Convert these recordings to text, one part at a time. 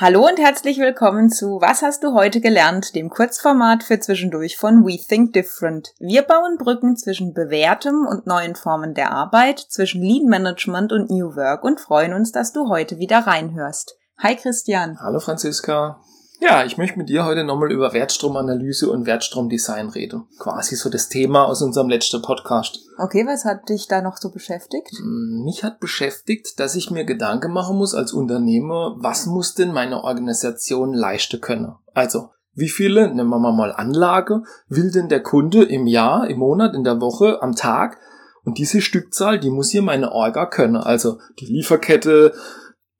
Hallo und herzlich willkommen zu Was hast du heute gelernt, dem Kurzformat für zwischendurch von We Think Different. Wir bauen Brücken zwischen bewährtem und neuen Formen der Arbeit, zwischen Lean Management und New Work und freuen uns, dass du heute wieder reinhörst. Hi Christian. Hallo Franziska. Ja, ich möchte mit dir heute nochmal über Wertstromanalyse und Wertstromdesign reden. Quasi so das Thema aus unserem letzten Podcast. Okay, was hat dich da noch so beschäftigt? Hm, mich hat beschäftigt, dass ich mir Gedanken machen muss als Unternehmer, was muss denn meine Organisation leisten können? Also, wie viele, nehmen wir mal Anlage, will denn der Kunde im Jahr, im Monat, in der Woche, am Tag? Und diese Stückzahl, die muss hier meine Orga können. Also die Lieferkette,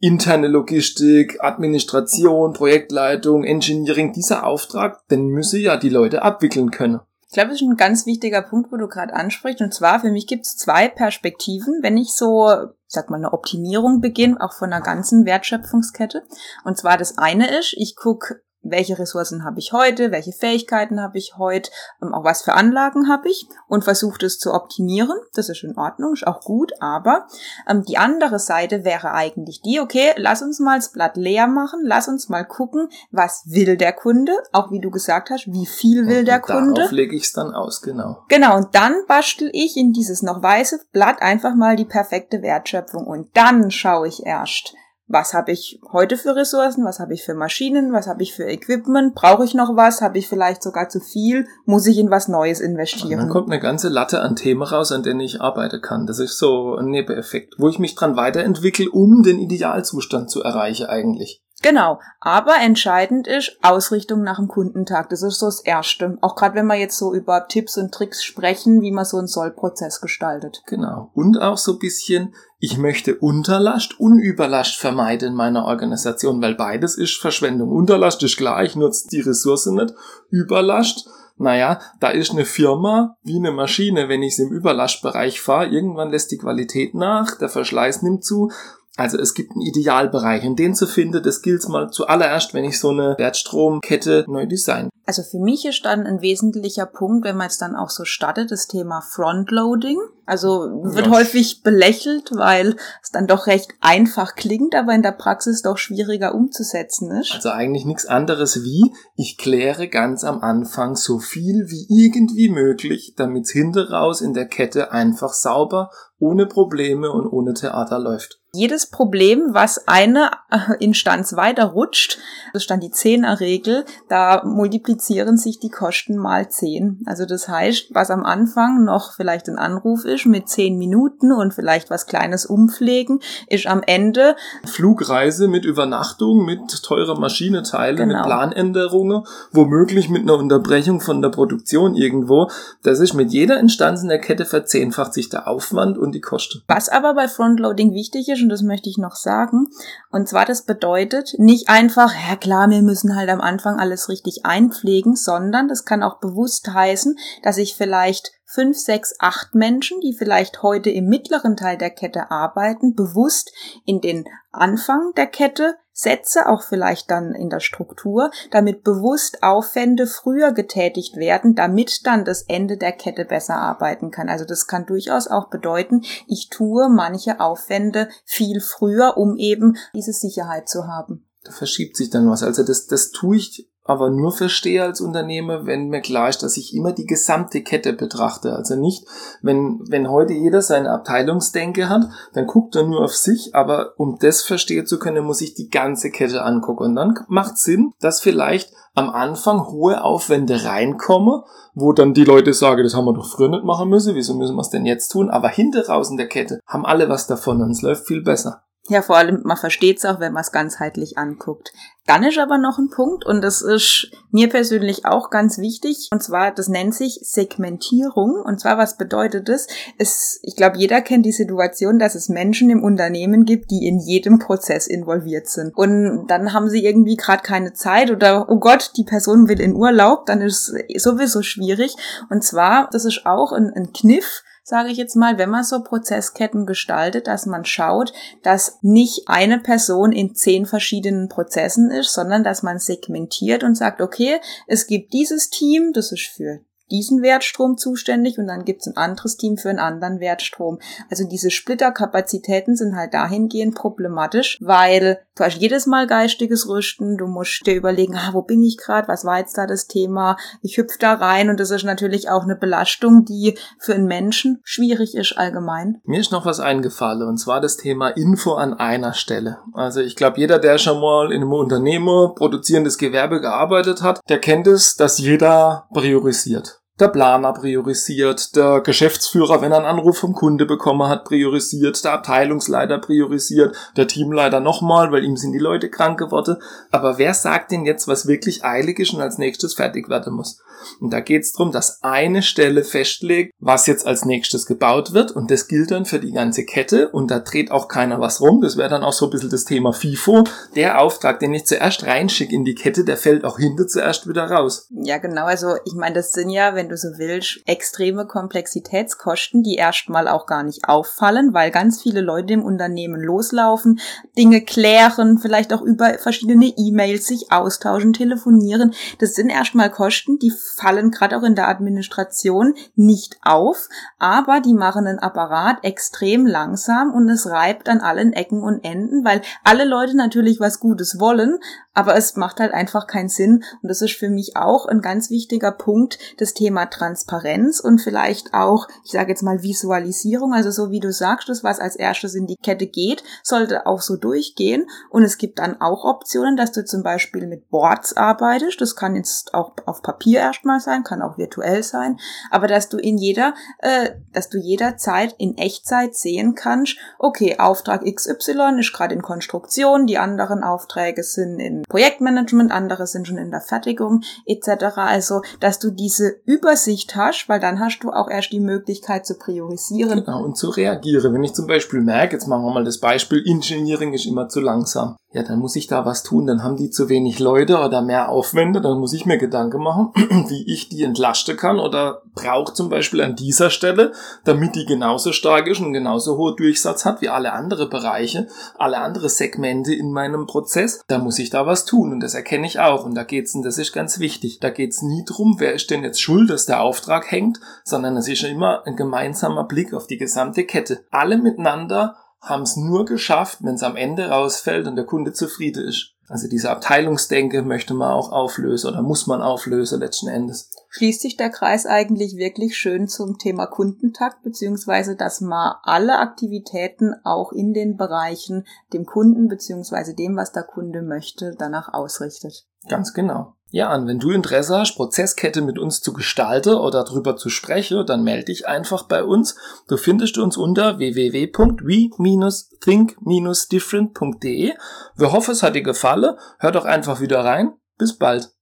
interne Logistik, Administration, Projektleitung, Engineering, dieser Auftrag, den müsse ja die Leute abwickeln können. Ich glaube, das ist ein ganz wichtiger Punkt, wo du gerade ansprichst. Und zwar, für mich gibt es zwei Perspektiven, wenn ich so, sag mal, eine Optimierung beginne, auch von einer ganzen Wertschöpfungskette. Und zwar das eine ist, ich gucke welche Ressourcen habe ich heute, welche Fähigkeiten habe ich heute, ähm, auch was für Anlagen habe ich und versucht es zu optimieren. Das ist in Ordnung, ist auch gut, aber ähm, die andere Seite wäre eigentlich die, okay, lass uns mal das Blatt leer machen, lass uns mal gucken, was will der Kunde, auch wie du gesagt hast, wie viel will und der Kunde. Darauf lege ich es dann aus, genau. Genau, und dann bastel ich in dieses noch weiße Blatt einfach mal die perfekte Wertschöpfung und dann schaue ich erst, was habe ich heute für Ressourcen, was habe ich für Maschinen, was habe ich für Equipment, brauche ich noch was, habe ich vielleicht sogar zu viel, muss ich in was Neues investieren. Und dann kommt eine ganze Latte an Themen raus, an denen ich arbeiten kann. Das ist so ein Nebeneffekt, wo ich mich dran weiterentwickle, um den Idealzustand zu erreichen eigentlich. Genau, aber entscheidend ist Ausrichtung nach dem Kundentag. Das ist so das Erste. Auch gerade wenn wir jetzt so über Tipps und Tricks sprechen, wie man so einen Sollprozess gestaltet. Genau. Und auch so ein bisschen, ich möchte Unterlast und Überlast vermeiden in meiner Organisation, weil beides ist Verschwendung. Unterlast ist klar, ich nutze die Ressource nicht. Überlast, naja, da ist eine Firma wie eine Maschine, wenn ich es im Überlastbereich fahre, irgendwann lässt die Qualität nach, der Verschleiß nimmt zu, also es gibt einen Idealbereich und den zu finden, das gilt mal zuallererst, wenn ich so eine Wertstromkette neu design. Also für mich ist dann ein wesentlicher Punkt, wenn man jetzt dann auch so startet, das Thema Frontloading. Also wird ja. häufig belächelt, weil es dann doch recht einfach klingt, aber in der Praxis doch schwieriger umzusetzen ist. Also eigentlich nichts anderes wie, ich kläre ganz am Anfang so viel wie irgendwie möglich, damit es hinter raus in der Kette einfach sauber, ohne Probleme und ohne Theater läuft jedes Problem, was eine äh, Instanz weiter rutscht, das stand die Zehner-Regel, da multiplizieren sich die Kosten mal zehn. Also das heißt, was am Anfang noch vielleicht ein Anruf ist mit zehn Minuten und vielleicht was Kleines umpflegen, ist am Ende Flugreise mit Übernachtung, mit teurer Maschineteile, genau. mit Planänderungen, womöglich mit einer Unterbrechung von der Produktion irgendwo. Das ist mit jeder Instanz in der Kette verzehnfacht sich der Aufwand und die Kosten. Was aber bei Frontloading wichtig ist, und das möchte ich noch sagen. Und zwar, das bedeutet nicht einfach, ja klar, wir müssen halt am Anfang alles richtig einpflegen, sondern das kann auch bewusst heißen, dass ich vielleicht fünf, sechs, acht Menschen, die vielleicht heute im mittleren Teil der Kette arbeiten, bewusst in den Anfang der Kette setze, auch vielleicht dann in der Struktur, damit bewusst Aufwände früher getätigt werden, damit dann das Ende der Kette besser arbeiten kann. Also das kann durchaus auch bedeuten, ich tue manche Aufwände viel früher, um eben diese Sicherheit zu haben. Da verschiebt sich dann was. Also das, das tue ich aber nur verstehe als Unternehmer, wenn mir klar ist, dass ich immer die gesamte Kette betrachte. Also nicht, wenn, wenn heute jeder seine Abteilungsdenke hat, dann guckt er nur auf sich, aber um das verstehen zu können, muss ich die ganze Kette angucken. Und dann macht Sinn, dass vielleicht am Anfang hohe Aufwände reinkommen, wo dann die Leute sagen, das haben wir doch früher nicht machen müssen, wieso müssen wir es denn jetzt tun? Aber hinter raus in der Kette haben alle was davon und es läuft viel besser. Ja, vor allem, man versteht es auch, wenn man es ganzheitlich anguckt. Dann ist aber noch ein Punkt, und das ist mir persönlich auch ganz wichtig, und zwar, das nennt sich Segmentierung. Und zwar, was bedeutet das? Es, ich glaube, jeder kennt die Situation, dass es Menschen im Unternehmen gibt, die in jedem Prozess involviert sind. Und dann haben sie irgendwie gerade keine Zeit oder, oh Gott, die Person will in Urlaub, dann ist es sowieso schwierig. Und zwar, das ist auch ein, ein Kniff, sage ich jetzt mal, wenn man so Prozessketten gestaltet, dass man schaut, dass nicht eine Person in zehn verschiedenen Prozessen ist, sondern dass man segmentiert und sagt, okay, es gibt dieses Team, das ist für diesen Wertstrom zuständig und dann gibt's ein anderes Team für einen anderen Wertstrom. Also diese Splitterkapazitäten sind halt dahingehend problematisch, weil du hast jedes Mal geistiges Rüsten, du musst dir überlegen, ah, wo bin ich gerade, was war jetzt da das Thema, ich hüpf da rein und das ist natürlich auch eine Belastung, die für einen Menschen schwierig ist allgemein. Mir ist noch was eingefallen und zwar das Thema Info an einer Stelle. Also ich glaube, jeder, der schon mal in einem Unternehmer produzierendes Gewerbe gearbeitet hat, der kennt es, dass jeder priorisiert der Planer priorisiert, der Geschäftsführer, wenn er einen Anruf vom Kunde bekommen hat, priorisiert, der Abteilungsleiter priorisiert, der Teamleiter nochmal, weil ihm sind die Leute krank geworden. Aber wer sagt denn jetzt, was wirklich eilig ist und als nächstes fertig werden muss? Und da geht es darum, dass eine Stelle festlegt, was jetzt als nächstes gebaut wird und das gilt dann für die ganze Kette und da dreht auch keiner was rum. Das wäre dann auch so ein bisschen das Thema FIFO. Der Auftrag, den ich zuerst reinschicke in die Kette, der fällt auch hinter zuerst wieder raus. Ja, genau. Also ich meine, das sind ja, wenn du so willst, extreme Komplexitätskosten, die erstmal auch gar nicht auffallen, weil ganz viele Leute im Unternehmen loslaufen, Dinge klären, vielleicht auch über verschiedene E-Mails sich austauschen, telefonieren. Das sind erstmal Kosten, die fallen gerade auch in der Administration nicht auf, aber die machen einen Apparat extrem langsam und es reibt an allen Ecken und Enden, weil alle Leute natürlich was Gutes wollen, aber es macht halt einfach keinen Sinn und das ist für mich auch ein ganz wichtiger Punkt, das Thema Transparenz und vielleicht auch, ich sage jetzt mal Visualisierung, also so wie du sagst, das was als erstes in die Kette geht, sollte auch so durchgehen. Und es gibt dann auch Optionen, dass du zum Beispiel mit Boards arbeitest, das kann jetzt auch auf Papier erstmal sein, kann auch virtuell sein, aber dass du in jeder, äh, dass du jederzeit in Echtzeit sehen kannst, okay, Auftrag XY ist gerade in Konstruktion, die anderen Aufträge sind in Projektmanagement, andere sind schon in der Fertigung etc. Also, dass du diese Übersicht hast, weil dann hast du auch erst die Möglichkeit zu priorisieren. Genau, und zu reagieren. Wenn ich zum Beispiel merke, jetzt machen wir mal das Beispiel, Engineering ist immer zu langsam ja, dann muss ich da was tun, dann haben die zu wenig Leute oder mehr Aufwände, dann muss ich mir Gedanken machen, wie ich die entlasten kann oder brauche zum Beispiel an dieser Stelle, damit die genauso stark ist und genauso hohen Durchsatz hat wie alle andere Bereiche, alle andere Segmente in meinem Prozess, da muss ich da was tun und das erkenne ich auch und da geht's, und das ist ganz wichtig, da geht's nie drum, wer ist denn jetzt schuld, dass der Auftrag hängt, sondern es ist immer ein gemeinsamer Blick auf die gesamte Kette. Alle miteinander haben es nur geschafft, wenn es am Ende rausfällt und der Kunde zufrieden ist. Also diese Abteilungsdenke möchte man auch auflösen oder muss man auflösen letzten Endes. Schließt sich der Kreis eigentlich wirklich schön zum Thema Kundentakt, beziehungsweise dass man alle Aktivitäten auch in den Bereichen dem Kunden, beziehungsweise dem, was der Kunde möchte, danach ausrichtet. Ganz genau. Ja, und wenn du Interesse hast, Prozesskette mit uns zu gestalten oder darüber zu sprechen, dann melde dich einfach bei uns. Du findest uns unter www.we-think-different.de. Wir hoffen, es hat dir gefallen. Hör doch einfach wieder rein. Bis bald.